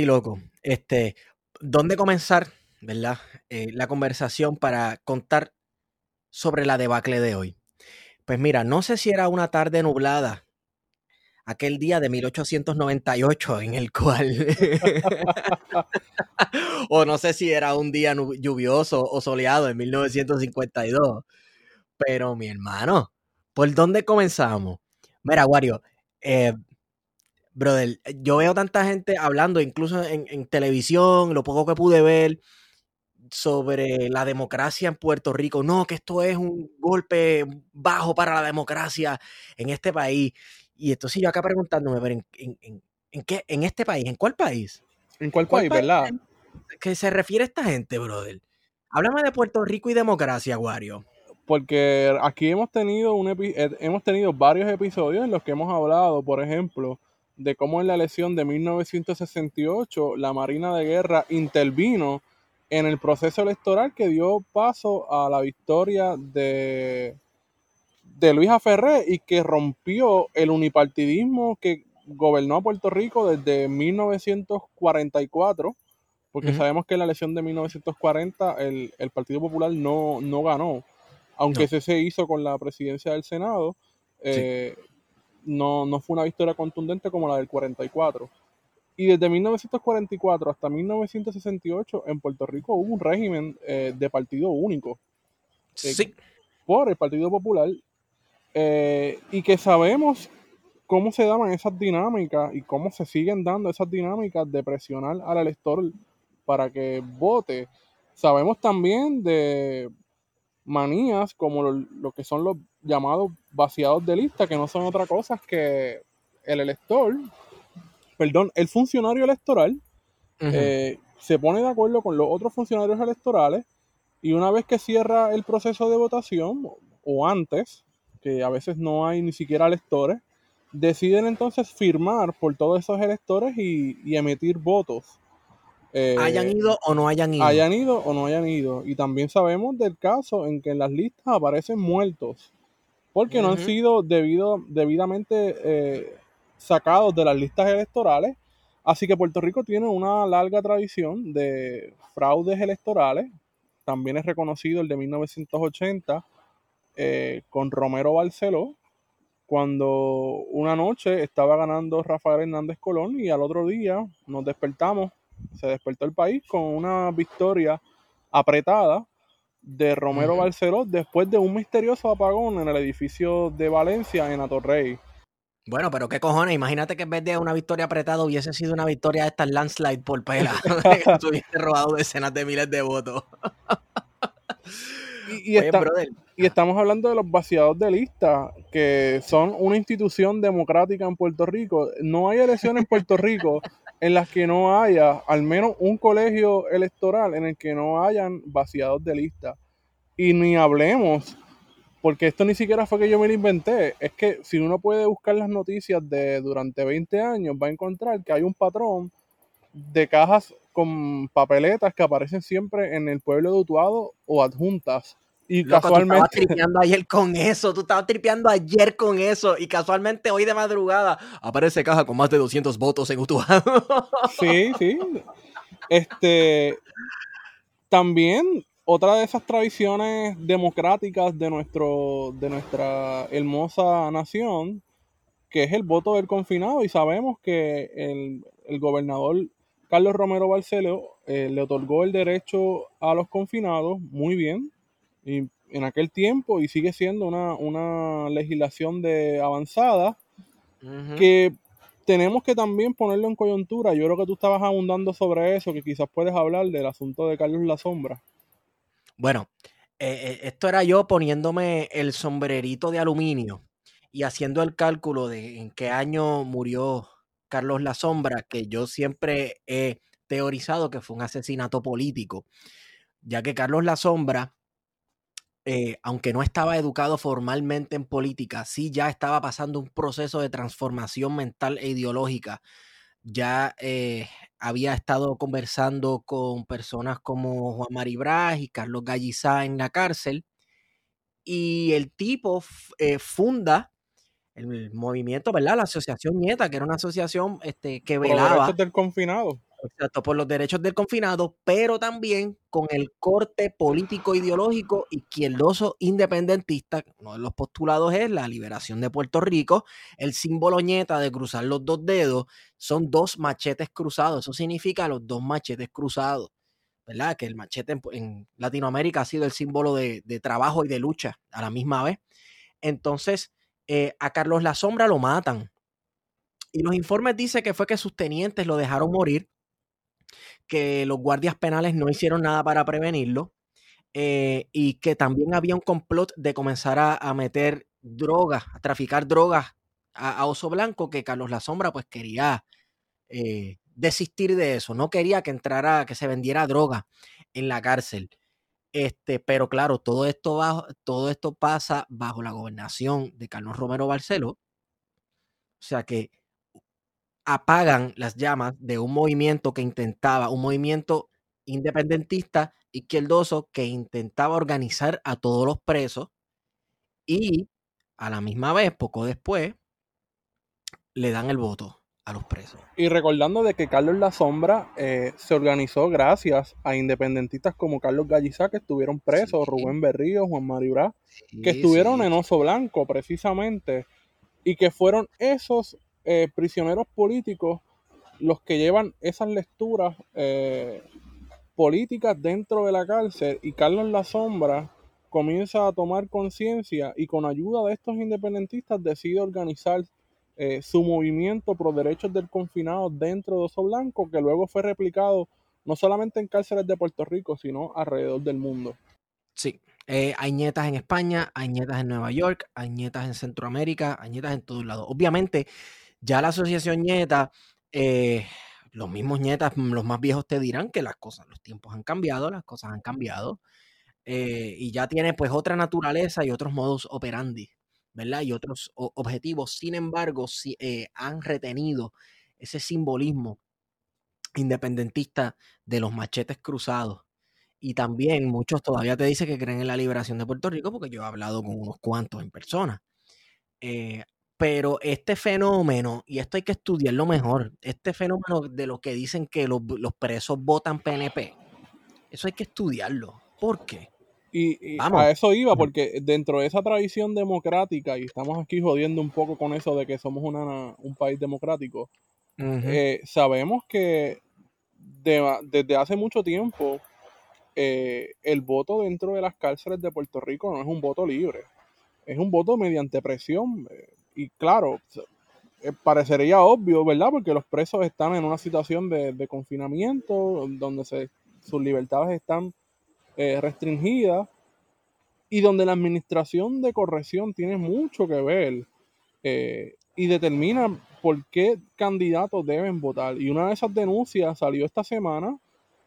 Pues sí, loco. Este, ¿dónde comenzar, verdad? Eh, la conversación para contar sobre la debacle de hoy. Pues mira, no sé si era una tarde nublada, aquel día de 1898 en el cual, o no sé si era un día lluvioso o soleado en 1952, pero mi hermano, ¿por dónde comenzamos? Mira, Wario, eh, brother, yo veo tanta gente hablando, incluso en, en televisión, lo poco que pude ver, sobre la democracia en Puerto Rico. No, que esto es un golpe bajo para la democracia en este país. Y entonces yo acá preguntándome, pero ¿en, qué? ¿En este país? ¿En cuál país? ¿En cuál, país, verdad? ¿Qué se refiere a esta gente, brother? Háblame de Puerto Rico y democracia, Wario. Porque aquí hemos tenido, un eh, hemos tenido varios episodios en los que hemos hablado, por ejemplo, de cómo en la elección de 1968 la Marina de Guerra intervino en el proceso electoral que dio paso a la victoria de, de Luis Aferré y que rompió el unipartidismo que gobernó a Puerto Rico desde 1944, porque sabemos que en la elección de 1940 el, Partido Popular no, ganó, aunque ese se hizo con la presidencia del Senado, eh, no, no fue una victoria contundente como la del 44. Y desde 1944 hasta 1968 en Puerto Rico hubo un régimen eh, de partido único. Eh, sí. Por el Partido Popular. Eh, y que sabemos cómo se daban esas dinámicas y cómo se siguen dando esas dinámicas de presionar al elector para que vote. Sabemos también de manías como lo que son los llamados vaciados de lista, que no son otra cosa que el elector perdón, el funcionario electoral eh, se pone de acuerdo con los otros funcionarios electorales y una vez que cierra el proceso de votación, o antes, que a veces no hay ni siquiera electores, deciden entonces firmar por todos esos electores y, emitir votos. Eh, hayan ido o no hayan ido. Hayan ido o no hayan ido. Y también sabemos del caso en que en las listas aparecen muertos porque no han sido debido, debidamente eh, sacados de las listas electorales. Así que Puerto Rico tiene una larga tradición de fraudes electorales. También es reconocido el de 1980 eh, con Romero Barceló, cuando una noche estaba ganando Rafael Hernández Colón y al otro día nos despertamos, se despertó el país con una victoria apretada de Romero Barceló después de un misterioso apagón en el edificio de Valencia en Atorrey. Bueno, pero qué cojones, imagínate que en vez de una victoria apretada hubiese sido una victoria de estas landslide por pela, que hubiese robado decenas de miles de votos. y, y, estamos hablando de los vaciados de lista, que son una institución democrática en Puerto Rico. No hay elecciones en Puerto Rico en las que no haya al menos un colegio electoral en el que no hayan vaciados de lista. Y ni hablemos porque esto ni siquiera fue que yo me lo inventé, es que si uno puede buscar las noticias de durante 20 años, va a encontrar que hay un patrón de cajas con papeletas que aparecen siempre en el pueblo de Utuado o adjuntas. Y casualmente. Tú estabas tripeando ayer con eso, tú estabas tripeando ayer con eso, y casualmente hoy de madrugada aparece caja con más de 200 votos en Utuado. Sí, sí. Este. También otra de esas tradiciones democráticas de, nuestro, de nuestra hermosa nación, que es el voto del confinado, y sabemos que el, gobernador Carlos Romero Barceló eh, le otorgó el derecho a los confinados muy bien, y en aquel tiempo, y sigue siendo una, legislación de avanzada, que tenemos que también ponerlo en coyuntura. Yo creo que tú estabas abundando sobre eso, que quizás puedes hablar del asunto de Carlos La Sombra. Bueno, eh, eh, esto era yo poniéndome el sombrerito de aluminio y haciendo el cálculo de en qué año murió Carlos La Sombra, que yo siempre he teorizado que fue un asesinato político, ya que Carlos La Sombra, eh, aunque no estaba educado formalmente en política, sí ya estaba pasando un proceso de transformación mental e ideológica. Ya había estado conversando con personas como Juan Maribraz y Carlos Gallizá en la cárcel. Y el tipo eh, funda el movimiento, ¿verdad? La Asociación Nieta, que era una asociación este, que velaba. del confinado. Exacto, por los derechos del confinado, pero también con el corte político ideológico izquierdoso independentista. Uno de los postulados es la liberación de Puerto Rico. El símbolo ñeta de cruzar los dos dedos son dos machetes cruzados. Eso significa los dos machetes cruzados. ¿Verdad? Que el machete en, Latinoamérica ha sido el símbolo de, trabajo y de lucha a la misma vez. Entonces, eh, a Carlos La Sombra lo matan. Y los informes dicen que fue que sus tenientes lo dejaron morir que los guardias penales no hicieron nada para prevenirlo eh, y que también había un complot de comenzar a, meter drogas, a traficar drogas a, Oso Blanco, que Carlos La Sombra pues quería eh, desistir de eso, no quería que entrara, que se vendiera droga en la cárcel. Este, pero claro, todo esto, bajo, todo esto pasa bajo la gobernación de Carlos Romero Barceló. O sea que apagan las llamas de un movimiento que intentaba, un movimiento independentista izquierdoso que intentaba organizar a todos los presos y a la misma vez, poco después, le dan el voto a los presos. Y recordando de que Carlos La Sombra eh, se organizó gracias a independentistas como Carlos Gallizá, que estuvieron presos, Rubén Berrío, Juan Mario que estuvieron en Oso Blanco precisamente, y que fueron esos eh, prisioneros políticos los que llevan esas lecturas eh, políticas dentro de la cárcel y Carlos La Sombra comienza a tomar conciencia y con ayuda de estos independentistas decide organizar eh, su movimiento pro derechos del confinado dentro de Oso Blanco que luego fue replicado no solamente en cárceles de Puerto Rico sino alrededor del mundo. Sí, hay nietas en España, hay nietas en Nueva York, hay nietas en Centroamérica, hay nietas en todos lados. Obviamente, ya la asociación Nieta, eh, los mismos nietas, mm, los más viejos te dirán que las cosas, los tiempos han cambiado, las cosas han cambiado. Eh, y ya tiene pues otra naturaleza y otros modos operandi, ¿verdad? Y otros objetivos. Sin embargo, si, eh, han retenido ese simbolismo independentista de los machetes cruzados. Y también muchos todavía te dicen que creen en la liberación de Puerto Rico, porque yo he hablado con unos cuantos en persona. Pero este fenómeno, y esto hay que estudiarlo mejor, este fenómeno de lo que dicen que los, presos votan PNP, eso hay que estudiarlo. ¿Por qué? Y, a eso iba, porque dentro de esa tradición democrática, y estamos aquí jodiendo un poco con eso de que somos un país democrático, eh, sabemos que desde hace mucho tiempo eh, el voto dentro de las cárceles de Puerto Rico no es un voto libre, es un voto mediante presión. Eh, y claro, eh, parecería obvio, ¿verdad? Porque los presos están en una situación de, confinamiento, donde se, sus libertades están eh, restringidas y donde la administración de corrección tiene mucho que ver eh, y determina por qué candidatos deben votar. Y una de esas denuncias salió esta semana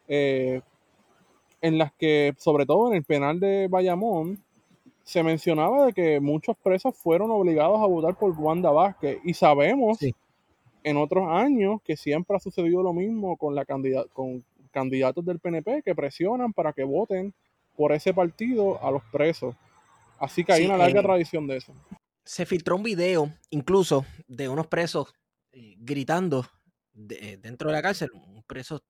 en las que, sobre todo en el penal de Bayamón, se mencionaba de que muchos presos fueron obligados a votar por Wanda Vázquez y sabemos en otros años que siempre ha sucedido lo mismo con, la con candidatos del PNP que presionan para que voten por ese partido a los presos. Así que hay una larga tradición de eso. Se filtró un video incluso de unos presos eh, gritando eh, dentro de la cárcel. Un preso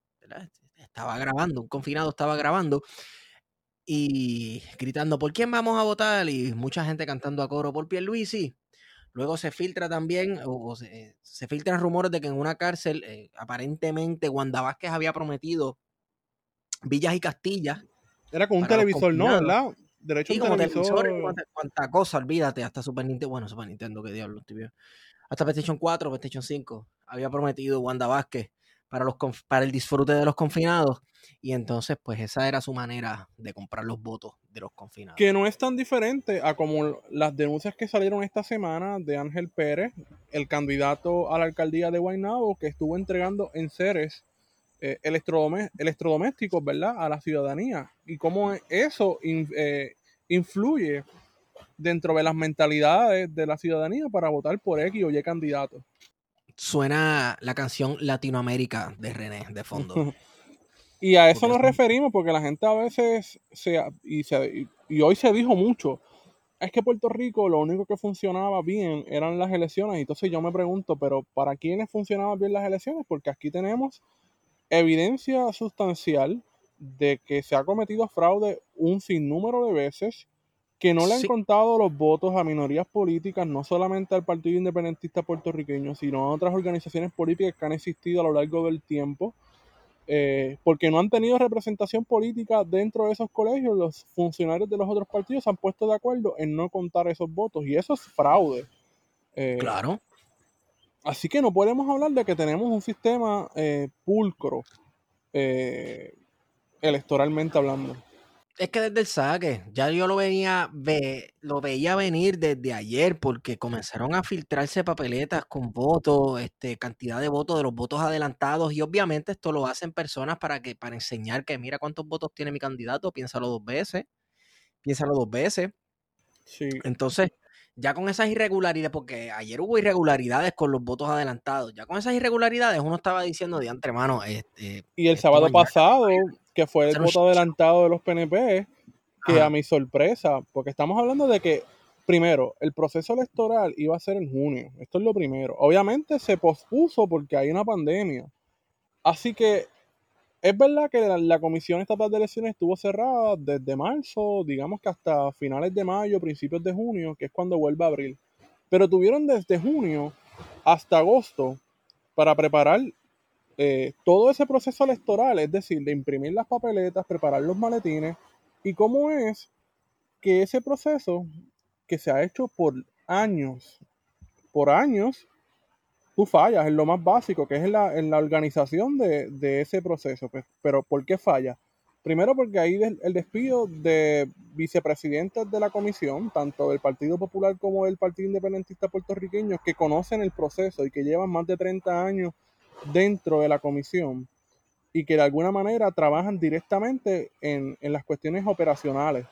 estaba grabando, un confinado estaba grabando y gritando, ¿por quién vamos a votar? Y mucha gente cantando a coro por Pierluisi. Luego se filtra también, o, se, filtran rumores de que en una cárcel, eh, aparentemente, Wanda Vázquez había prometido villas y castillas. Era con un televisor, ¿no? ¿Verdad? Derecho a televisor. cuánta, cosa, olvídate, hasta Super Nintendo, bueno, Super Nintendo, qué diablo, estoy Hasta PlayStation 4, PlayStation 5, había prometido Wanda Vázquez para, los, para el disfrute de los confinados. Y entonces, pues esa era su manera de comprar los votos de los confinados. Que no es tan diferente a como las denuncias que salieron esta semana de Ángel Pérez, el candidato a la alcaldía de Guaynabo, que estuvo entregando enseres eh, electrodomésticos, ¿verdad?, a la ciudadanía. Y cómo eso eh, influye dentro de las mentalidades de la ciudadanía para votar por X o Y candidato suena la canción Latinoamérica de René de fondo. y a eso nos referimos porque la gente a veces se y, se, y hoy se dijo mucho, es que Puerto Rico lo único que funcionaba bien eran las elecciones. Y entonces yo me pregunto, pero ¿para quiénes funcionaban bien las elecciones? Porque aquí tenemos evidencia sustancial de que se ha cometido fraude un sinnúmero de veces, que no le han Sí. contado los votos a minorías políticas, no solamente al Partido Independentista puertorriqueño, sino a otras organizaciones políticas que han existido a lo largo del tiempo, eh, porque no han tenido representación política dentro de esos colegios, los funcionarios de los otros partidos se han puesto de acuerdo en no contar esos votos, y eso es fraude. Eh, Claro. Así que no podemos hablar de que tenemos un sistema eh, pulcro, eh, electoralmente hablando. Es que desde el saque, ya yo lo venía, ve, lo veía venir desde ayer, porque comenzaron a filtrarse papeletas con votos, este, cantidad de votos de los votos adelantados, y obviamente esto lo hacen personas para que, para enseñar que mira cuántos votos tiene mi candidato, piénsalo dos veces, piénsalo dos veces. Sí. Entonces, ya con esas irregularidades, porque ayer hubo irregularidades con los votos adelantados, ya con esas irregularidades uno estaba diciendo de antemano, este, Y el esto sábado mañana pasado, que fue el voto adelantado de los PNP, que Ajá. a mi sorpresa, porque estamos hablando de que, primero, el proceso electoral iba a ser en junio. Esto es lo primero. Obviamente se pospuso porque hay una pandemia. Así que es verdad que la, la Comisión Estatal de Elecciones estuvo cerrada desde marzo, digamos que hasta finales de mayo, principios de junio, que es cuando vuelve a abrir. Pero tuvieron desde junio hasta agosto para preparar eh, todo ese proceso electoral, es decir, de imprimir las papeletas, preparar los maletines, y cómo es que ese proceso que se ha hecho por años, por años, tú fallas en lo más básico, que es en la, en la organización de, de ese proceso. Pues, pero ¿por qué falla? Primero porque hay el despido de vicepresidentes de la comisión, tanto del Partido Popular como del Partido Independentista puertorriqueño, que conocen el proceso y que llevan más de 30 años dentro de la comisión y que de alguna manera trabajan directamente en, en las cuestiones operacionales.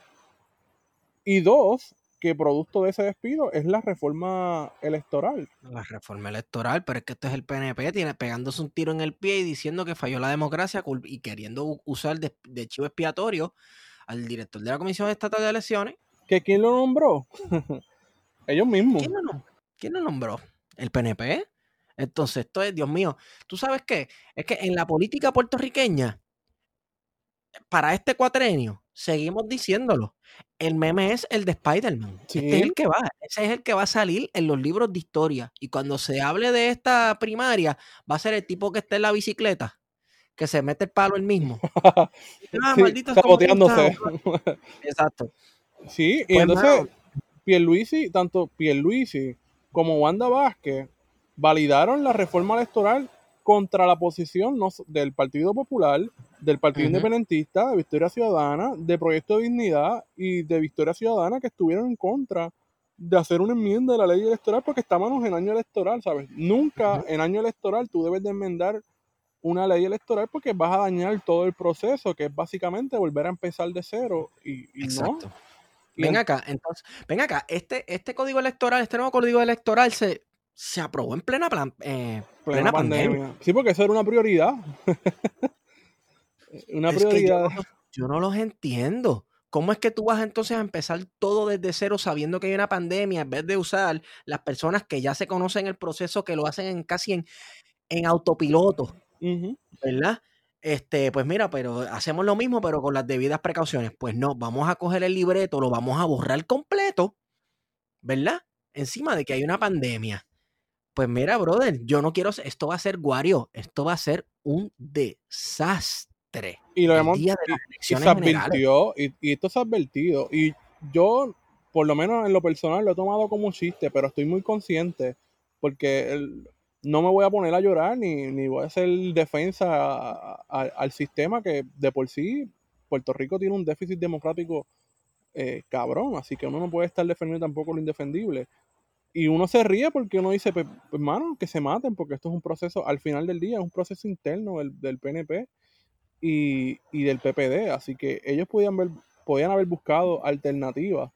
Y dos, que producto de ese despido es la reforma electoral. La reforma electoral, pero es que esto es el PNP, tiene pegándose un tiro en el pie y diciendo que falló la democracia y queriendo usar de, de chivo expiatorio al director de la Comisión Estatal de Elecciones. ¿Que quién lo nombró? Ellos mismos. ¿Quién lo, quién lo nombró? ¿El PNP? Entonces, esto es, Dios mío, ¿tú sabes qué? Es que en la política puertorriqueña, para este cuatrenio, seguimos diciéndolo. El meme es el de Spider-Man. Este es el que va, ese es el que va a salir en los libros de historia. Y cuando se hable de esta primaria, va a ser el tipo que está en la bicicleta, que se mete el palo el mismo. Ah, Sí, saboteándose. Exacto. Sí, y Pues, entonces. Pierluisi, tanto Pierluisi como Wanda Vázquez validaron la reforma electoral contra la posición no del Partido Popular, del Partido. Independentista, de Victoria Ciudadana, de Proyecto de Dignidad y de Victoria Ciudadana que estuvieron en contra de hacer una enmienda de la ley electoral porque estamos en año electoral, ¿sabes? Nunca en año electoral tú debes de enmendar una ley electoral porque vas a dañar todo el proceso, que es básicamente volver a empezar de cero y, y no. Exacto. Ven en- acá, entonces, ven acá, este, este código electoral, este nuevo código electoral se, se aprobó en plena, plan- eh, plena plena pandemia. pandemia. Sí, porque eso era una prioridad. una Es que yo prioridad. yo no los entiendo. ¿Cómo es que tú vas entonces a empezar todo desde cero sabiendo que hay una pandemia en vez de usar las personas que ya se conocen el proceso, que lo hacen en, casi en, en autopiloto. ¿verdad? Este, pues mira, pero hacemos lo mismo, pero con las debidas precauciones. Pues no, vamos a coger el libreto, lo vamos a borrar completo, ¿verdad? Encima de que hay una pandemia. Pues mira, brother, yo no quiero, esto va a ser guario, esto va a ser un desastre. Y lo hemos, de y- y se advirtió, y, y esto se ha advertido. Y yo, por lo menos en lo personal, lo he tomado como un chiste, pero estoy muy consciente porque el- no me voy a poner a llorar ni, ni voy a hacer defensa a- a- al sistema que de por sí Puerto Rico tiene un déficit democrático eh, cabrón, así que uno no puede estar defendiendo tampoco lo indefendible. Y uno se ríe porque uno dice, pues, hermano, que se maten, porque esto es un proceso, al final del día, es un proceso interno del, del PNP y, y del PPD, así que ellos podían, ver, podían haber buscado alternativas.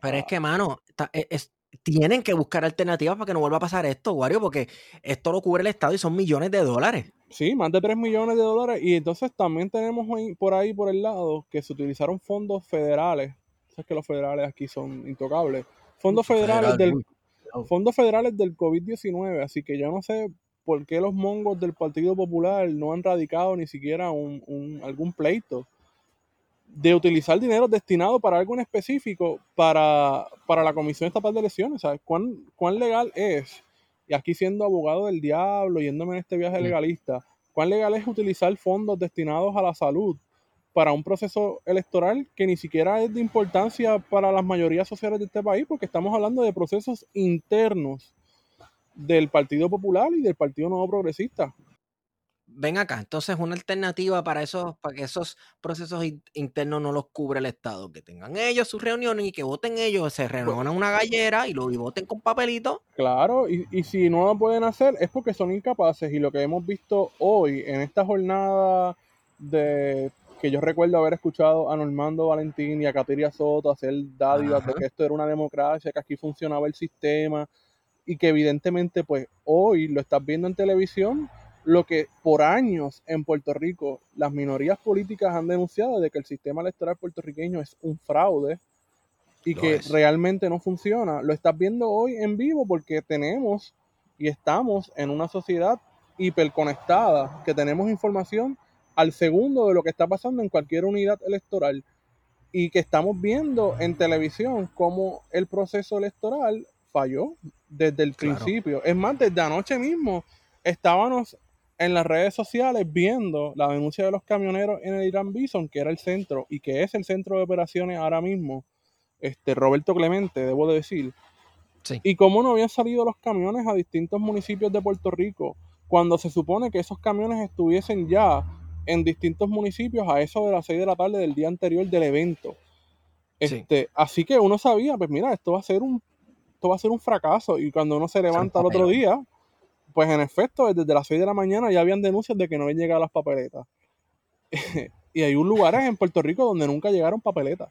Pero es Ah. que, mano, e- es- tienen que buscar alternativas para que no vuelva a pasar esto, Wario, porque esto lo cubre el Estado y son millones de dólares. Sí, más de 3 millones de dólares. Y entonces también tenemos por ahí, por el lado, que se utilizaron fondos federales. Sabes que los federales aquí son intocables. Fondos federales del. Fondos federales del COVID-19, así que yo no sé por qué los mongos del Partido Popular no han radicado ni siquiera un, un, algún pleito de utilizar dinero destinado para algo en específico para, para la Comisión Estatal de Elecciones. ¿Sabes cuán, cuán legal es? Y aquí siendo abogado del diablo, yéndome en este viaje legalista, ¿cuán legal es utilizar fondos destinados a la salud para un proceso electoral que ni siquiera es de importancia para las mayorías sociales de este país? Porque estamos hablando de procesos internos del Partido Popular y del Partido Nuevo Progresista ven acá, entonces una alternativa para esos, para que esos procesos internos no los cubra el Estado, que tengan ellos sus reuniones y que voten ellos, se reúnan una gallera y lo y voten con papelito. Claro, y, y si no lo pueden hacer es porque son incapaces y lo que hemos visto hoy en esta jornada de que yo recuerdo haber escuchado a Normando Valentín y a Katiria Soto hacer dádivas de que esto era una democracia, que aquí funcionaba el sistema y que evidentemente pues hoy lo estás viendo en televisión lo que por años en Puerto Rico las minorías políticas han denunciado de que el sistema electoral puertorriqueño es un fraude y que realmente no funciona. Lo estás viendo hoy en vivo porque tenemos y estamos en una sociedad hiperconectada, que tenemos información al segundo de lo que está pasando en cualquier unidad electoral y que estamos viendo en televisión cómo el proceso electoral falló desde el principio. Es más, desde anoche mismo estábamos en las redes sociales viendo la denuncia de los camioneros en el Irán Bison, que era el centro y que es el centro de operaciones ahora mismo, este Roberto Clemente, debo de decir. Y cómo no habían salido los camiones a distintos municipios de Puerto Rico, cuando se supone que esos camiones estuviesen ya en distintos municipios a eso de las 6 de la tarde del día anterior del evento. Este, Así que uno sabía, pues mira, esto va a ser un, esto va a ser un fracaso. Y cuando uno se levanta el otro día, pues en efecto, desde las 6 de la mañana ya habían denuncias de que no habían llegado las papeletas. y hay un lugar en Puerto Rico donde nunca llegaron papeletas.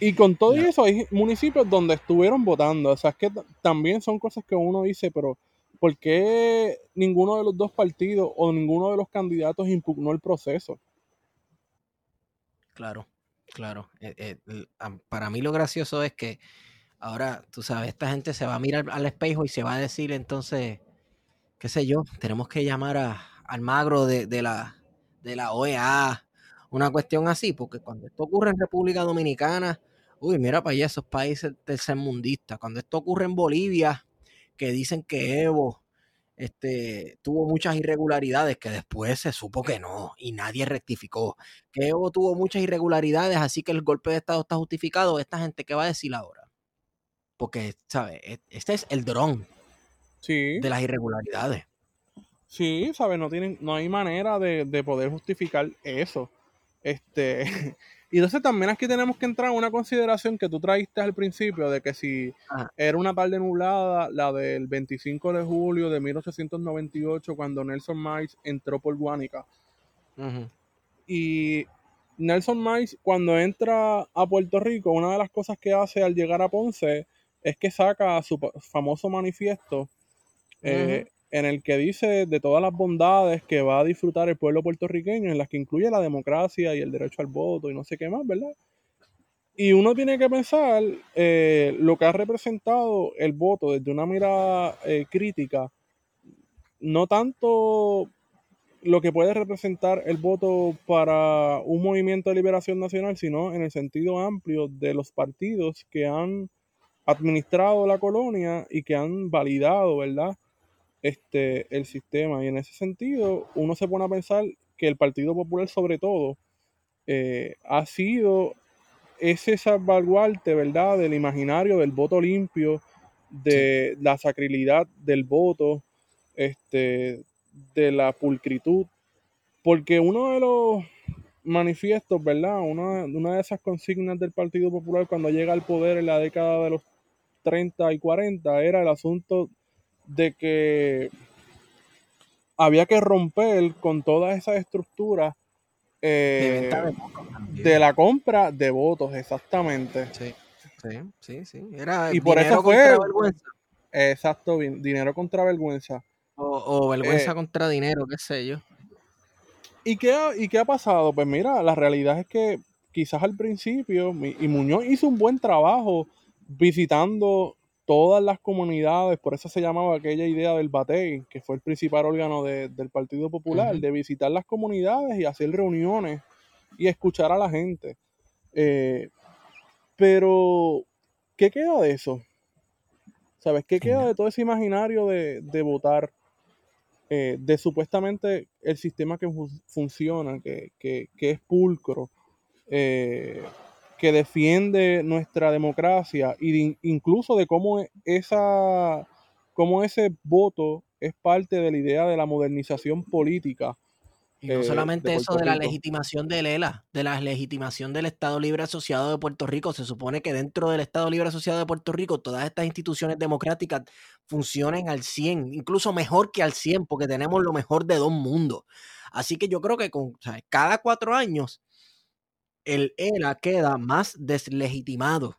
Y con todo eso hay municipios donde estuvieron votando. O sea, es que también son cosas que uno dice, pero ¿por qué ninguno de los dos partidos o ninguno de los candidatos impugnó el proceso? Claro, claro. Eh, eh, para mí lo gracioso es que Ahora, tú sabes, esta gente se va a mirar al espejo y se va a decir entonces, qué sé yo, tenemos que llamar a, al magro de, la, de la OEA, una cuestión así, porque cuando esto ocurre en República Dominicana, uy, mira para allá esos países tercermundistas, cuando esto ocurre en Bolivia, que dicen que Evo este, tuvo muchas irregularidades que después se supo que no y nadie rectificó. Que Evo tuvo muchas irregularidades, así que el golpe de Estado está justificado. Esta gente, ¿qué va a decir ahora? Porque, ¿sabes? E, este es el dron sí. de las irregularidades. Sí, ¿sabes? No, tienen, no hay manera de, poder justificar eso. Este, y entonces también aquí tenemos que entrar en una consideración que tú traíste al principio de que si era una tarde nublada, la del 25 de julio de 1898, cuando Nelson Miles entró por Guánica. Y Nelson Miles, cuando entra a Puerto Rico, una de las cosas que hace al llegar a Ponce es que saca su famoso manifiesto eh, en el que dice de todas las bondades que va a disfrutar el pueblo puertorriqueño, en las que incluye la democracia y el derecho al voto y no sé qué más, ¿verdad? Y uno tiene que pensar eh, lo que ha representado el voto desde una mirada eh, crítica, no tanto lo que puede representar el voto para un movimiento de liberación nacional, sino en el sentido amplio de los partidos que han administrado la colonia y que han validado, ¿verdad? Este, el sistema. Y en ese sentido, uno se pone a pensar que el Partido Popular, sobre todo, eh, ha sido ese salvaguarte, ¿verdad?, del imaginario del voto limpio, de la sacrilidad del voto, este, de la pulcritud, porque uno de los manifiestos, ¿verdad? Una, una de esas consignas del Partido Popular cuando llega al poder en la década de los 30 y 40 era el asunto de que había que romper con todas esas estructuras eh, de, la compra de votos, exactamente. Sí, sí, sí, sí. Era y por eso fue vergüenza. Exacto, dinero contra vergüenza. O, vergüenza eh, contra dinero, qué sé yo. ¿y qué, ¿Y qué ha pasado? Pues mira, la realidad es que quizás al principio, y Muñoz hizo un buen trabajo visitando todas las comunidades, por eso se llamaba aquella idea del BATEI, que fue el principal órgano del Partido Popular, de visitar las comunidades y hacer reuniones y escuchar a la gente. Eh, pero, ¿qué queda de eso? ¿Sabes? ¿Qué queda de todo ese imaginario de, votar? Eh, de supuestamente el sistema que funciona, que, es pulcro, eh, que defiende nuestra democracia y incluso de cómo e, esa cómo ese voto es parte de la idea de la modernización política y no eh, solamente eso de la legitimación del ELA, de la legitimación del Estado Libre Asociado de Puerto Rico. Se supone que dentro del Estado Libre Asociado de Puerto Rico todas estas instituciones democráticas funcionen al 100, incluso mejor que al 100, porque tenemos lo mejor de dos mundos. Así que yo creo que con cada cuatro años el ELA queda más deslegitimado.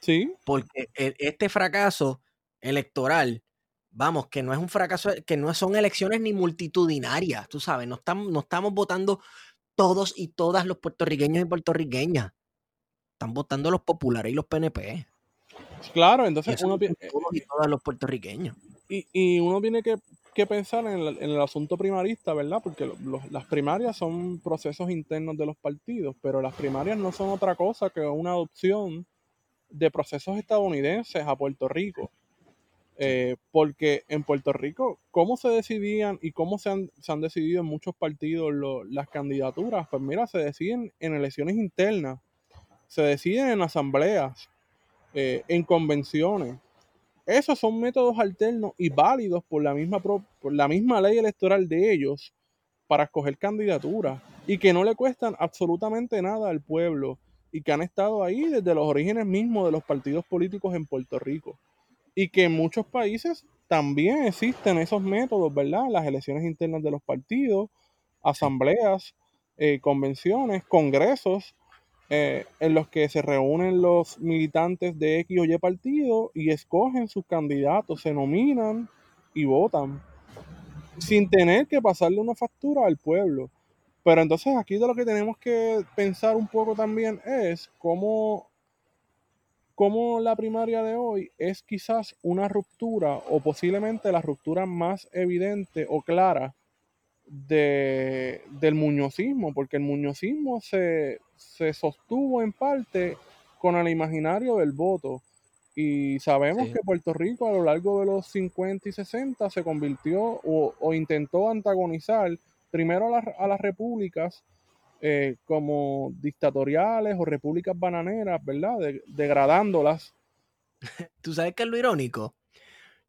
Sí. Porque e, este fracaso electoral vamos, que no es un fracaso, que no son elecciones ni multitudinarias, tú sabes, no estamos, no estamos votando todos y todas los puertorriqueños y puertorriqueñas. Están votando los populares y los PNP. Claro, entonces uno tiene todos y todas los puertorriqueños. Y, uno tiene que, pensar en el, asunto primarista, ¿verdad? Porque las primarias son procesos internos de los partidos, pero las primarias no son otra cosa que una adopción de procesos estadounidenses a Puerto Rico. Eh, porque en Puerto Rico, ¿cómo se decidían y cómo se han, se han decidido en muchos partidos las candidaturas? Pues mira, se deciden en elecciones internas, se deciden en asambleas, eh, en convenciones. Esos son métodos alternos y válidos por la misma, la misma ley electoral de ellos para escoger candidaturas y que no le cuestan absolutamente nada al pueblo y que han estado ahí desde los orígenes mismos de los partidos políticos en Puerto Rico y que en muchos países también existen esos métodos, ¿verdad? Las elecciones internas de los partidos, asambleas, eh, convenciones, congresos, eh, en los que se reúnen los militantes de X o Y partido y escogen sus candidatos, se nominan y votan, sin tener que pasarle una factura al pueblo. Pero entonces aquí de lo que tenemos que pensar un poco también es cómo como la primaria de hoy es quizás una ruptura o posiblemente la ruptura más evidente o clara de, del muñozismo, porque el muñozismo se, sostuvo en parte con el imaginario del voto. Y sabemos que Puerto Rico a lo largo de los 50 y 60 se convirtió o, intentó antagonizar primero a, a las repúblicas eh, como dictatoriales o repúblicas bananeras, ¿verdad? degradándolas. ¿Tú sabes qué es lo irónico?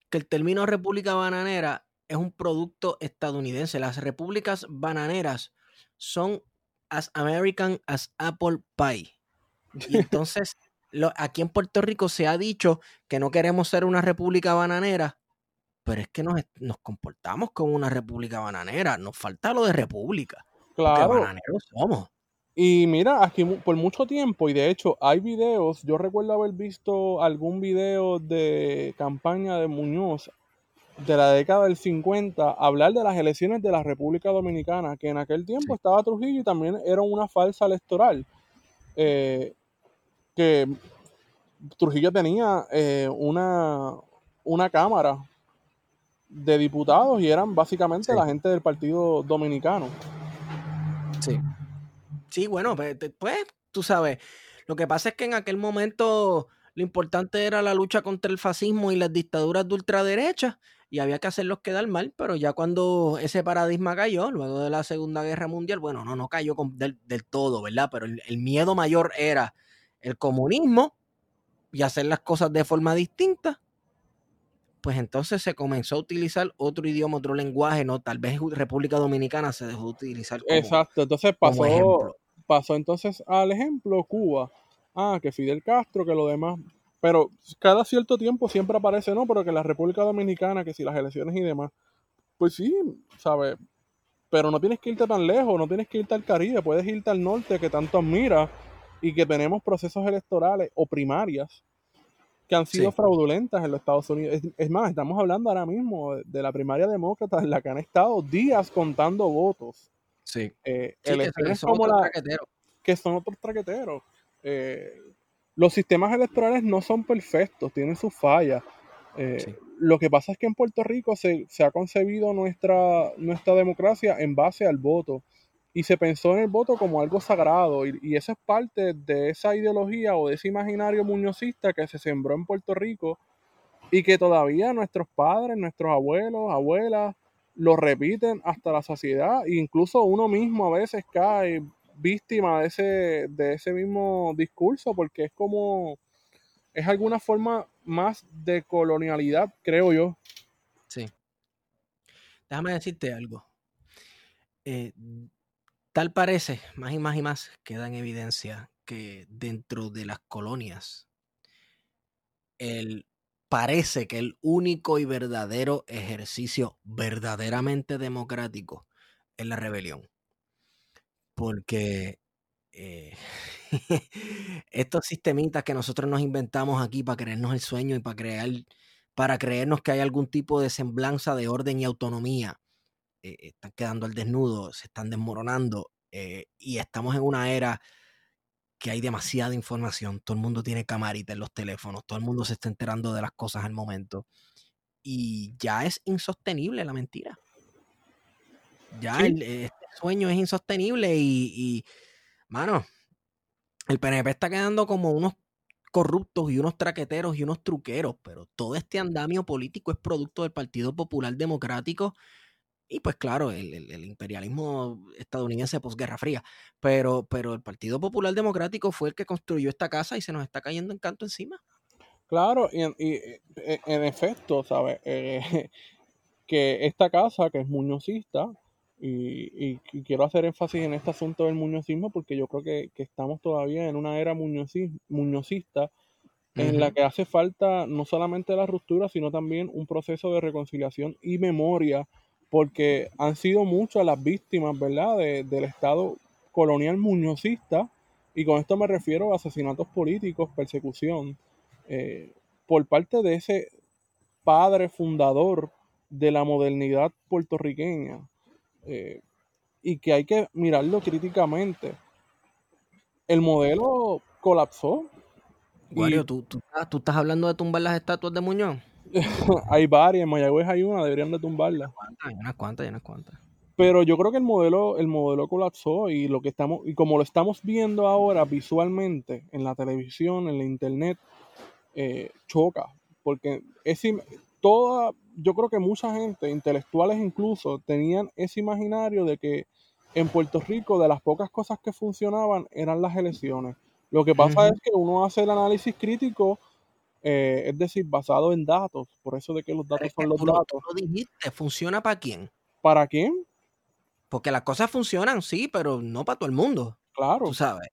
Que el término república bananera es un producto estadounidense. Las repúblicas bananeras son as American as apple pie. Y entonces, aquí en Puerto Rico se ha dicho que no queremos ser una república bananera, pero es que nos, nos comportamos como una república bananera. Nos falta lo de república. Claro. Y mira, aquí por mucho tiempo, y de hecho hay videos, yo recuerdo haber visto algún video de campaña de Muñoz de la década del 50, hablar de las elecciones de la República Dominicana, que en aquel tiempo estaba Trujillo y también era una falsa electoral. Eh, que Trujillo tenía eh, una, una cámara de diputados y eran básicamente la gente del Partido Dominicano. Sí. Sí, bueno, pues, pues, tú sabes, lo que pasa es que en aquel momento lo importante era la lucha contra el fascismo y las dictaduras de ultraderecha y había que hacerlos quedar mal, pero ya cuando ese paradigma cayó, luego de la Segunda Guerra Mundial, bueno, no, no cayó del, todo, ¿verdad? Pero el, el, miedo mayor era el comunismo y hacer las cosas de forma distinta pues entonces se comenzó a utilizar otro idioma, otro lenguaje, ¿no? Tal vez República Dominicana se dejó de utilizar como, Exacto, entonces pasó, pasó entonces al ejemplo Cuba. Ah, que Fidel Castro, que lo demás. Pero cada cierto tiempo siempre aparece, ¿no? Pero que la República Dominicana, que si las elecciones y demás. Pues sí, ¿sabes? Pero no tienes que irte tan lejos, no tienes que irte al Caribe, puedes irte al norte que tanto admira y que tenemos procesos electorales o primarias que han sido fraudulentas en los Estados Unidos. Es, más, estamos hablando ahora mismo de la primaria demócrata en la que han estado días contando votos. Sí. Eh, que, son como la, que son otros traqueteros. Eh, los sistemas electorales no son perfectos, tienen sus fallas. Eh, lo que pasa es que en Puerto Rico se, ha concebido nuestra, nuestra democracia en base al voto. Y se pensó en el voto como algo sagrado. Y, y, eso es parte de esa ideología o de ese imaginario muñozista que se sembró en Puerto Rico y que todavía nuestros padres, nuestros abuelos, abuelas lo repiten hasta la saciedad. E incluso uno mismo a veces cae víctima de ese, de ese mismo discurso porque es como es alguna forma más de colonialidad, creo yo. Sí. Déjame decirte algo. Eh, tal parece, más y más y más, queda en evidencia que dentro de las colonias, el, parece que el único y verdadero ejercicio verdaderamente democrático es la rebelión. Porque eh, estos sistemitas que nosotros nos inventamos aquí para creernos el sueño y para crear, para creernos que hay algún tipo de semblanza de orden y autonomía, eh, están quedando al desnudo, se están desmoronando eh, y estamos en una era que hay demasiada información, todo el mundo tiene camarita en los teléfonos, todo el mundo se está enterando de las cosas al momento y ya es insostenible la mentira. Ya el, este sueño es insostenible y, y mano, el PNP está quedando como unos corruptos y unos traqueteros y unos truqueros, pero todo este andamio político es producto del Partido Popular Democrático y pues claro, el, imperialismo estadounidense posguerra fría, pero, pero el Partido Popular Democrático fue el que construyó esta casa y se nos está cayendo en canto encima. Claro, y en, e, en efecto, ¿sabes? Eh, que esta casa, que es muñozista, y, quiero hacer énfasis en este asunto del muñozismo porque yo creo que, estamos todavía en una era muñozista en la que hace falta no solamente la ruptura, sino también un proceso de reconciliación y memoria, porque han sido muchas las víctimas, ¿verdad?, del Estado colonial muñozista, y con esto me refiero a asesinatos políticos, persecución, eh, por parte de ese padre fundador de la modernidad puertorriqueña. Eh, y que hay que mirarlo críticamente. El modelo colapsó. Wario, ¿tú, tú, estás hablando de tumbar las estatuas de Muñoz? hay varias, en Mayagüez hay una, deberían de tumbarla. Hay unas cuantas, hay unas cuantas. Pero yo creo que el modelo, el modelo colapsó y lo que estamos, y como lo estamos viendo ahora visualmente en la televisión, en la internet, eh, choca. Porque es toda, yo creo que mucha gente, intelectuales incluso, tenían ese imaginario de que en Puerto Rico de las pocas cosas que funcionaban eran las elecciones. Lo que pasa es que uno hace el análisis crítico, eh, es decir, basado en datos, por eso de que los datos son los datos. Lo dijiste, ¿funciona para quién? ¿Para quién? Porque las cosas funcionan, sí, pero no para todo el mundo. Claro. Tú sabes.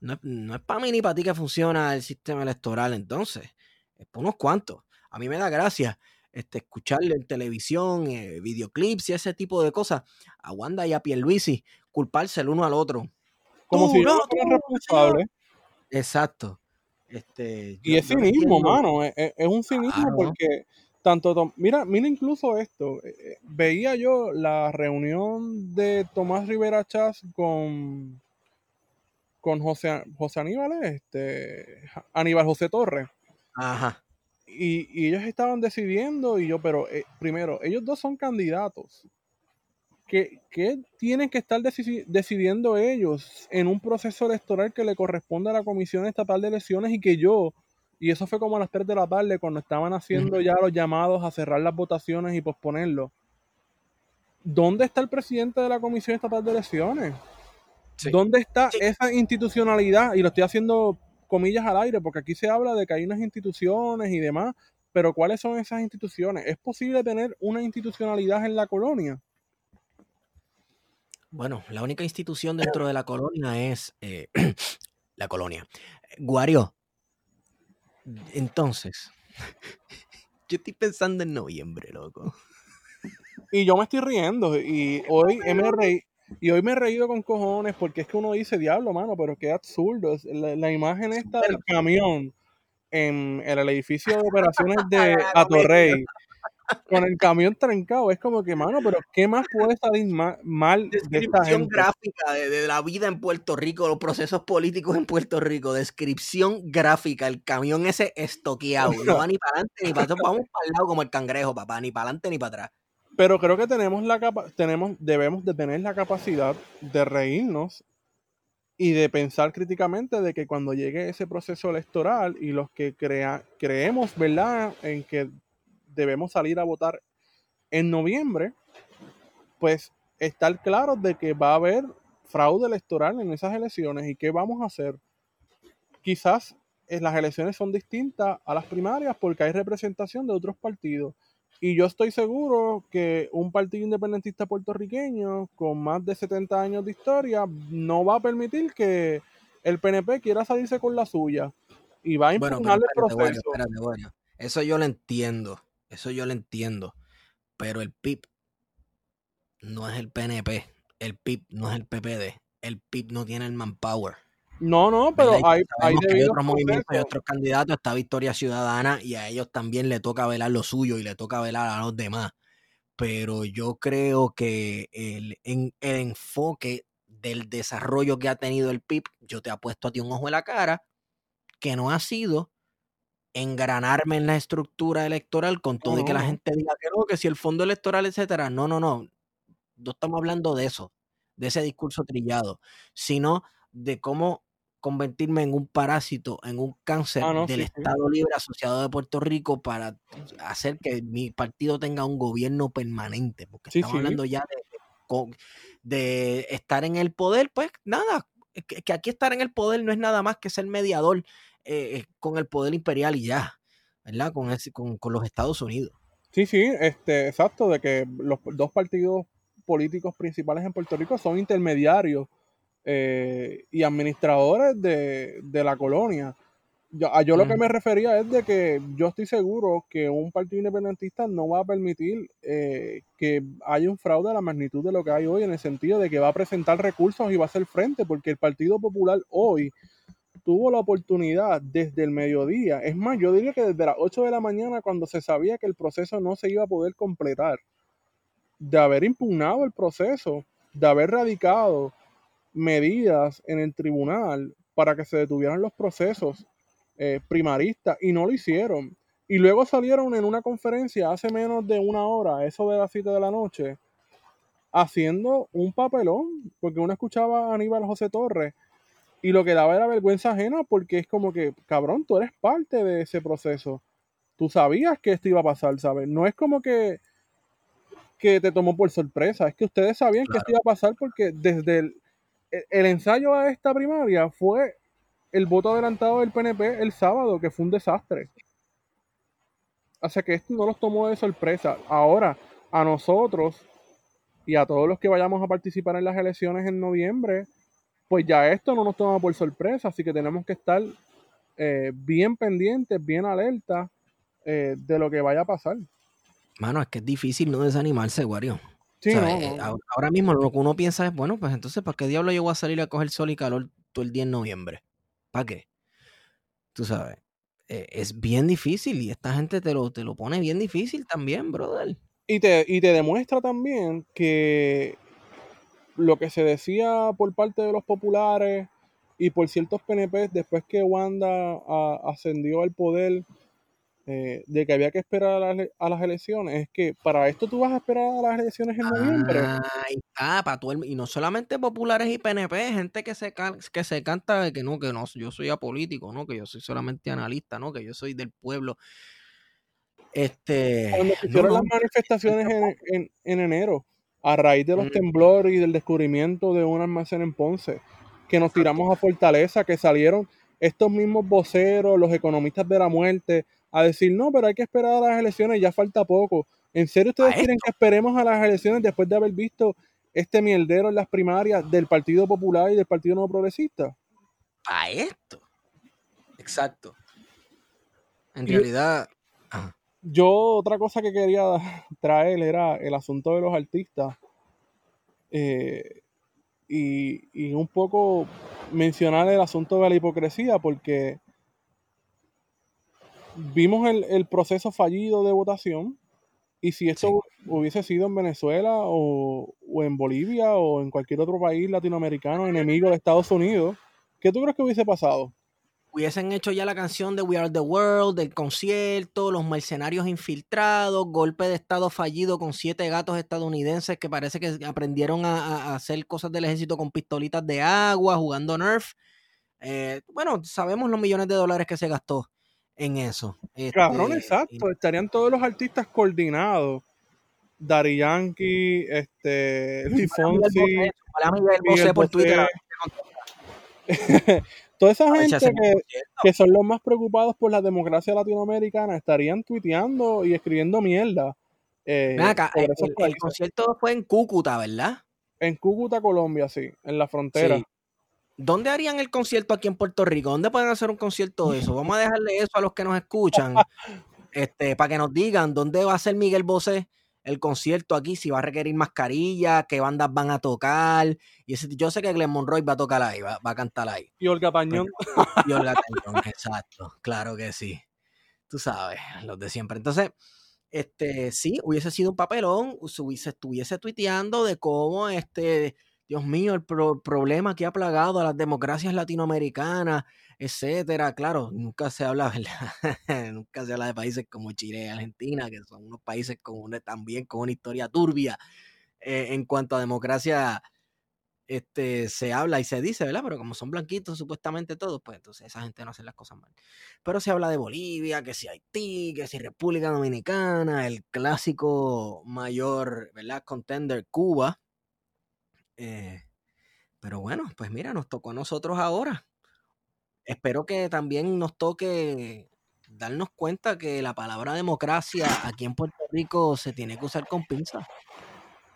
No no es para mí ni para ti que funciona el sistema electoral entonces. Es para unos cuantos a mí me da gracia este, escucharle en televisión, eh, videoclips y ese tipo de cosas a Wanda y a Pierluisi culparse el uno al otro. Como si no, fueran responsables. Exacto. Este, y es cinismo, mano. Es, un cinismo porque tanto. Mira, mira incluso esto. Eh, eh, veía yo la reunión de Tomás Rivera Chas con con José, José Aníbal, este, Aníbal José Torres. Ajá y, ellos estaban decidiendo, y yo, pero eh, primero, ellos dos son candidatos. ¿Qué, tienen que estar decidiendo ellos en un proceso electoral que le corresponde a la Comisión Estatal de Elecciones y que yo, y eso fue como a las 3 de la tarde cuando estaban haciendo ya los llamados a cerrar las votaciones y posponerlo? ¿Dónde está el presidente de la Comisión Estatal de Elecciones? ¿Dónde está esa institucionalidad? Y lo estoy haciendo comillas al aire, porque aquí se habla de que hay unas instituciones y demás, pero ¿cuáles son esas instituciones? ¿Es posible tener una institucionalidad en la colonia? Bueno, la única institución dentro de la colonia es eh, la colonia. Guario, entonces, yo estoy pensando en noviembre, loco. Y yo me estoy riendo, y hoy MRI, y hoy me he reído con cojones porque es que uno dice, diablo, mano, pero qué absurdo. La, imagen esta del camión en, el edificio de operaciones de Atorrey, con el camión trancado. Es como que, mano, pero ¿qué más puede salir mal de esta Descripción gente? gráfica de, de la vida en Puerto Rico, los procesos políticos en Puerto Rico. Descripción gráfica. El camión ese estoqueado. No va ni para adelante ni para atrás. Vamos para el lado como el cangrejo, papá. Ni para adelante ni para atrás. Pero creo que tenemos la capa tenemos, debemos de tener la capacidad de reírnos y de pensar críticamente de que cuando llegue ese proceso electoral y los que crea, creemos, ¿verdad?, en que debemos salir a votar en noviembre, pues estar claros de que va a haber fraude electoral en esas elecciones y qué vamos a hacer. Quizás eh, las elecciones son distintas a las primarias porque hay representación de otros partidos. Y yo estoy seguro que un partido independentista puertorriqueño con más de 70 años de historia no va a permitir que el PNP quiera salirse con la suya y va a Bueno, impugnar el proceso. espérate. Eso yo lo entiendo. Eso yo lo entiendo. Pero el PIB no es el PNP. El PIB no es el PPD. El PIB no tiene el manpower. No, no, pero. Y hay, hay otros movimientos y otros candidatos. Está Victoria Ciudadana y a ellos también le toca velar lo suyo y le toca velar a los demás. Pero yo creo que el, en, el enfoque del desarrollo que ha tenido el PIB, yo te apuesto a ti un ojo en la cara, que no ha sido engranarme en la estructura electoral con todo y que la gente diga que no, que si el fondo electoral, etcétera. No, no, no. No estamos hablando de eso, de ese discurso trillado, sino de cómo convertirme en un parásito, en un cáncer Ah, no, del sí, sí. Estado Libre Asociado de Puerto Rico para hacer que mi partido tenga un gobierno permanente, porque Sí, estamos hablando ya de, estar en el poder, pues nada, que, que aquí estar en el poder no es nada más que ser mediador eh, con el poder imperial y ya, ¿verdad? Con, con los Estados Unidos. Sí, sí, este, exacto, de que los dos partidos políticos principales en Puerto Rico son intermediarios eh, y administradores de, de la colonia. Yo, a yo lo que me refería es de que yo estoy seguro que un partido independentista no va a permitir eh, que haya un fraude a la magnitud de lo que hay hoy, en el sentido de que va a presentar recursos y va a hacer frente, porque el Partido Popular hoy tuvo la oportunidad desde el mediodía, es más, yo diría que desde las 8 de la mañana, cuando se sabía que el proceso no se iba a poder completar, de haber impugnado el proceso, de haber radicado medidas en el tribunal para que se detuvieran los procesos eh, primaristas y no lo hicieron. Y luego salieron en una conferencia hace menos de una hora, eso de las 7 de la noche, haciendo un papelón, porque uno escuchaba a Aníbal José Torres y lo que daba era vergüenza ajena porque es como que, cabrón, tú eres parte de ese proceso. Tú sabías que esto iba a pasar, ¿sabes? No es como que, que te tomó por sorpresa, es que ustedes sabían que esto iba a pasar porque desde el, el- el ensayo a esta primaria fue el voto adelantado del PNP el sábado, que fue un desastre. O sea que esto no los tomó de sorpresa. Ahora, a nosotros y a todos los que vayamos a participar en las elecciones en noviembre, pues ya esto no nos toma por sorpresa, así que tenemos que estar eh, bien pendientes, bien alertas eh, de lo que vaya a pasar. Mano, es que es difícil no desanimarse, Wario. Sí, O sea, no, eh, no. ahora- Ahora mismo lo que uno piensa es, bueno, pues entonces, ¿para qué diablo yo voy a salir a coger sol y calor todo el día en noviembre? ¿Para qué? Tú sabes, eh, es bien difícil y esta gente te lo, te lo pone bien difícil también, brother. Y te, y te demuestra también que lo que se decía por parte de los populares y por ciertos PNP después que Wanda a- ascendió al poder, eh, de que había que esperar a las, a las elecciones, es que para esto tú vas a esperar a las elecciones en noviembre. Ahí está, para todo el- y no solamente populares y PNP, gente que se, que se canta de que no, que no, yo soy apolítico, no, que yo soy solamente analista, no, que yo soy del pueblo. Este, Cuando hicieron no, las manifestaciones en, en- en enero, a raíz de los Mm. temblores y del descubrimiento de un almacén en Ponce, que nos tiramos a Fortaleza, que salieron estos mismos voceros, los economistas de la muerte, a decir, no, pero hay que esperar a las elecciones, ya falta poco. ¿En serio ustedes quieren que esperemos a las elecciones después de haber visto este mierdero en las primarias del Partido Popular y del Partido Nuevo Progresista? a esto. Exacto. En Y- realidad, ajá. Yo otra cosa que quería traer era el asunto de los artistas eh, y, y un poco mencionar el asunto de la hipocresía porque vimos el, el proceso fallido de votación Y si esto hubiese sido en Venezuela o, o, en Bolivia o en cualquier otro país latinoamericano enemigo de Estados Unidos, ¿qué tú crees que hubiese pasado? Hubiesen hecho ya la canción de We Are the World, del concierto, los mercenarios infiltrados, golpe de estado fallido con siete gatos estadounidenses que parece que aprendieron a, a hacer cosas del ejército con pistolitas de agua, jugando Nerf. Eh, bueno, sabemos los millones de dólares que se gastó en eso. Cabrón, este, exacto. Estarían todos los artistas coordinados. Dari Yankee, este, Fonsi, Miguel por Twitter. Toda esa gente que, son los más preocupados por la democracia latinoamericana estarían tuiteando y escribiendo mierda. Eh, el, concierto fue en Cúcuta, ¿verdad? En Cúcuta, Colombia, sí, en la frontera. ¿Dónde harían el concierto aquí en Puerto Rico? ¿Dónde pueden hacer un concierto de eso? Vamos a dejarle eso a los que nos escuchan, este, para que nos digan dónde va a ser Miguel Bosé el concierto aquí, si va a requerir mascarilla, qué bandas van a tocar. Y ese, yo sé que Glenn Monroy va a tocar ahí, va, a cantar ahí. Y Olga Pañón. Y Olga Pañón, exacto, claro que sí. Tú sabes, los de siempre. Entonces, este, sí, hubiese sido un papelón, hubiese, estuviese tuiteando de cómo este Dios mío, el problema que ha plagado a las democracias latinoamericanas, etcétera. Claro, nunca se habla, nunca se habla de países como Chile y Argentina, que son unos países con también con una historia turbia eh, en cuanto a democracia. Este, se habla y se dice, ¿verdad? Pero como son blanquitos supuestamente todos, pues entonces esa gente no hace las cosas mal. Pero se habla de Bolivia, que si Haití, que si República Dominicana, el clásico mayor, ¿verdad? Contender Cuba, eh, pero bueno, pues mira, nos tocó a nosotros ahora. Espero que también nos toque darnos cuenta que la palabra democracia aquí en Puerto Rico se tiene que usar con pinzas.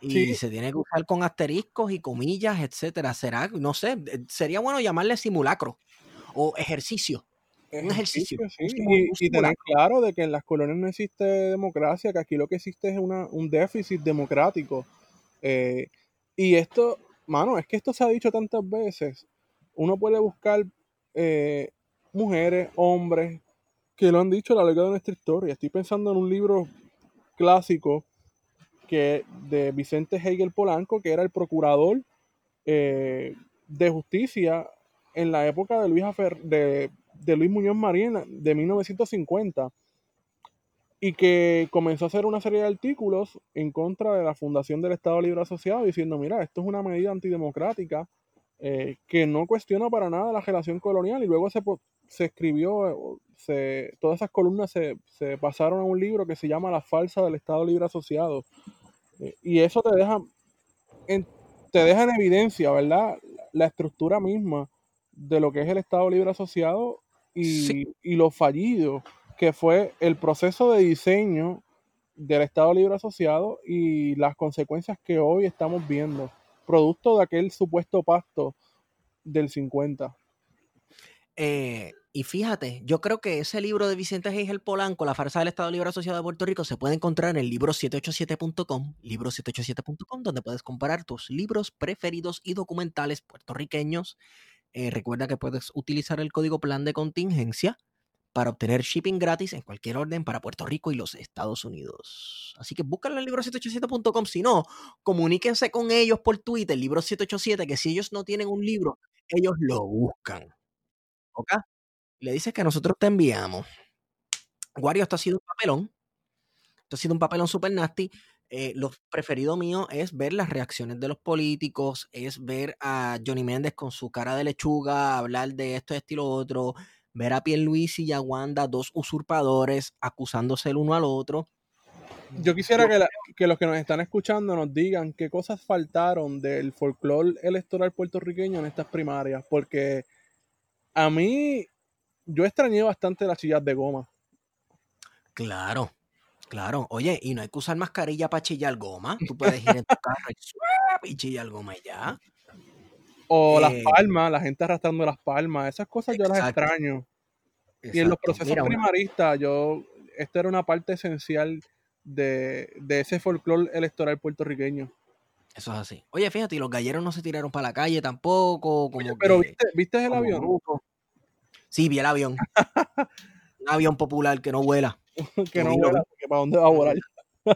Y se tiene que usar con asteriscos y comillas, etcétera. Será, no sé, eh, sería bueno llamarle simulacro o ejercicio. Un ejercicio. y, tener claro de que en las colonias no existe democracia, que aquí lo que existe es una, un déficit democrático. Eh, y esto, mano, es que esto se ha dicho tantas veces. Uno puede buscar eh, mujeres, hombres, que lo han dicho a lo largo de nuestra historia. Estoy pensando en un libro clásico que de Vicente Hegel Polanco, que era el procurador eh, de justicia en la época de Luis, de, de Luis Muñoz Marín de 1950 y que comenzó a hacer una serie de artículos en contra de la fundación del Estado Libre Asociado, diciendo, mira, esto es una medida antidemocrática eh, que no cuestiona para nada la relación colonial, y luego se, se escribió, se, todas esas columnas se, se, pasaron a un libro que se llama La falsa del Estado Libre Asociado, eh, y eso te deja, en, te deja en evidencia, ¿verdad?, la estructura misma de lo que es el Estado Libre Asociado y, y lo fallido que fue el proceso de diseño del Estado Libre Asociado y las consecuencias que hoy estamos viendo, producto de aquel supuesto pacto del 50. Eh, y fíjate, yo creo que ese libro de Vicente Hegel Polanco, La farsa del Estado Libre Asociado de Puerto Rico, se puede encontrar en el libro 787.com, libro787.com, donde puedes comparar tus libros preferidos y documentales puertorriqueños. Eh, recuerda que puedes utilizar el código plan de contingencia para obtener shipping gratis en cualquier orden para Puerto Rico y los Estados Unidos. Así que búscalo en libro787.com. Si no, comuníquense con ellos por Twitter, libro787, que si ellos no tienen un libro, ellos lo buscan. ¿Ok? Le dices que nosotros te enviamos. Wario, esto ha sido un papelón. Esto ha sido un papelón super nasty. Eh, lo preferido mío es ver las reacciones de los políticos, es ver a Johnny Méndez con su cara de lechuga, hablar de esto, esto y lo otro, ver a Pierluisi y a Wanda, dos usurpadores, acusándose el uno al otro. Yo quisiera que, los que nos están escuchando nos digan qué cosas faltaron del folclore electoral puertorriqueño en estas primarias, porque a mí yo extrañé bastante las chillas de goma. Claro, claro. Oye, y no hay que usar mascarilla para chillar goma. Tú puedes ir en tu carro y, chillar goma y ya. O las eh, palmas, la gente arrastrando las palmas, esas cosas yo las extraño. Y en los procesos primaristas, yo, esto era una parte esencial de, ese folclore electoral puertorriqueño. Eso es así. Oye, fíjate, y los galleros no se tiraron para la calle tampoco. pero viste, ¿viste el avión? Sí, vi el avión. Un avión popular que no vuela. que no vuela, porque ¿para dónde va a volar?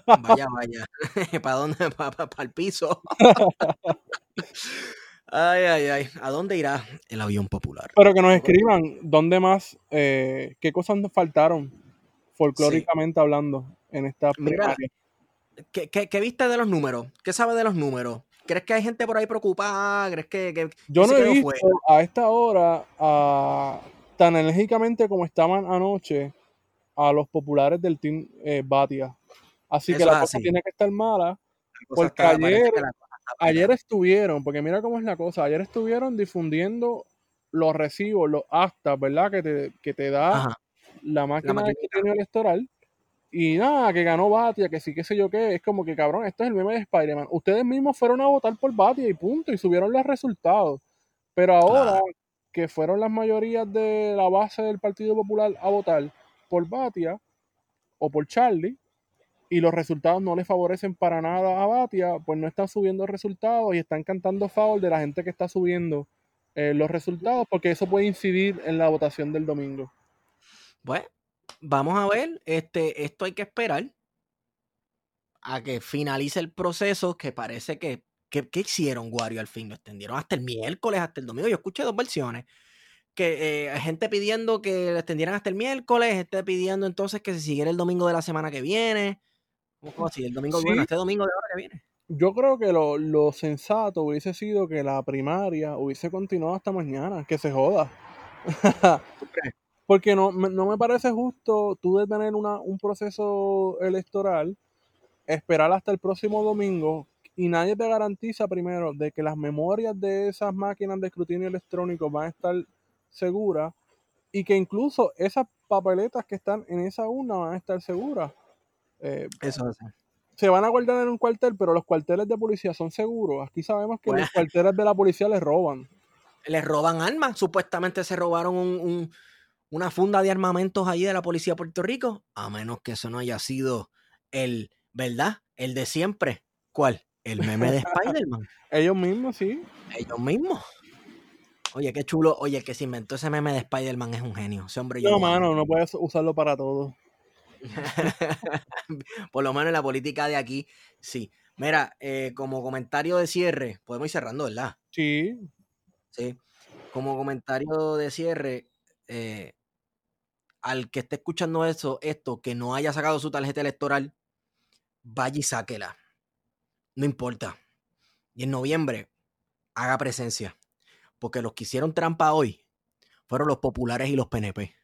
Vaya, vaya. ¿Para dónde? Para el piso. Ay, ay, ay. ¿A dónde irá el avión popular? Pero que nos escriban dónde más, eh, qué cosas nos faltaron, folclóricamente hablando, en esta primaria. ¿qué, qué, viste de los números? ¿Qué sabe de los números? ¿Crees que hay gente por ahí preocupada? ¿Crees que, Yo no he visto a esta hora tan enérgicamente como estaban anoche a los populares del Team eh, Batia. Así que la cosa tiene que estar mala. Porque ayer, ayer estuvieron, porque mira cómo es la cosa, ayer estuvieron difundiendo los recibos, los actas, ¿verdad? Que te, que te da la máquina de escrutinio electoral. Y nada, que ganó Batia, que sí, qué sé yo qué. Es como que, cabrón, esto es el meme de Spider-Man. Ustedes mismos fueron a votar por Batia y punto, y subieron los resultados. Pero ahora que fueron las mayorías de la base del Partido Popular a votar por Batia o por Charlie, y los resultados no le favorecen para nada a Batia, pues no están subiendo resultados y están cantando favor de la gente que está subiendo eh, los resultados, porque eso puede incidir en la votación del domingo. Bueno, vamos a ver, este, esto hay que esperar a que finalice el proceso, que parece que, que, hicieron, Wario, al fin? Lo extendieron hasta el miércoles, hasta el domingo. Yo escuché dos versiones que eh, gente pidiendo que lo extendieran hasta el miércoles, gente pidiendo entonces que se siguiera el domingo de la semana que viene. ¿Cómo así? El domingo, bueno, este domingo de ahora que viene. Yo creo que lo, lo, sensato hubiese sido que la primaria hubiese continuado hasta mañana, que se joda. Porque no, no me parece justo tú de tener una, un proceso electoral, esperar hasta el próximo domingo y nadie te garantiza primero de que las memorias de esas máquinas de escrutinio electrónico van a estar seguras y que incluso esas papeletas que están en esa urna van a estar seguras. Eh, Eso es. Se van a guardar en un cuartel, pero los cuarteles de policía son seguros. Aquí sabemos que los cuarteles de la policía les roban. Les roban armas. Supuestamente se robaron un, una funda de armamentos allí de la policía de Puerto Rico. A menos que eso no haya sido el, ¿verdad? El de siempre. ¿Cuál? El meme de Spider-Man. Ellos mismos, sí. Ellos mismos. Oye, qué chulo. Oye, el que se inventó ese meme de Spider-Man es un genio. Ese hombre No, mano, no puedes usarlo para todo. Por lo menos en la política de aquí, sí. Mira, eh, como comentario de cierre, podemos ir cerrando, ¿verdad? Sí. Sí. Como comentario de cierre, eh, al que esté escuchando eso, esto, que no haya sacado su tarjeta electoral, vaya y sáquela. No importa. Y en noviembre, haga presencia. Porque los que hicieron trampa hoy fueron los populares y los PNP.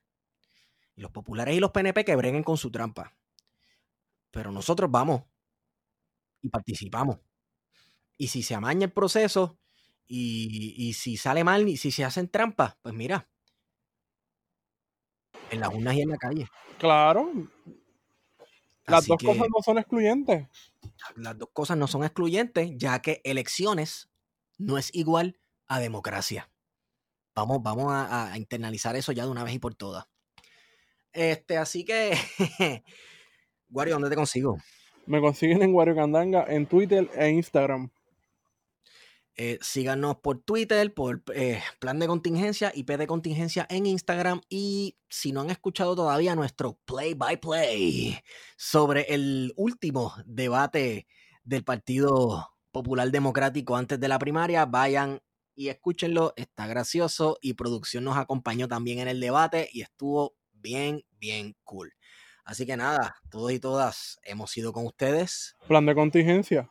Y los populares y los PNP que breguen con su trampa. Pero nosotros vamos y participamos. Y si se amaña el proceso y, si sale mal y si se hacen trampas, pues mira, en las urnas y en la calle. Claro. Las dos cosas no son excluyentes. Las dos cosas no son excluyentes, ya que elecciones no es igual a democracia. Vamos, vamos a internalizar eso ya de una vez y por todas. Este, así que, Wario, ¿dónde te consigo? Me consiguen en Wario Candanga en Twitter e Instagram. Eh, síganos por Twitter, por eh, Plan de Contingencia y P de Contingencia en Instagram. Y si no han escuchado todavía nuestro Play by Play sobre el último debate del Partido Popular Democrático antes de la primaria, vayan y escúchenlo. Está gracioso y producción nos acompañó también en el debate y estuvo bien, bien cool. Así que nada, todos y todas hemos ido con ustedes. Plan de contingencia.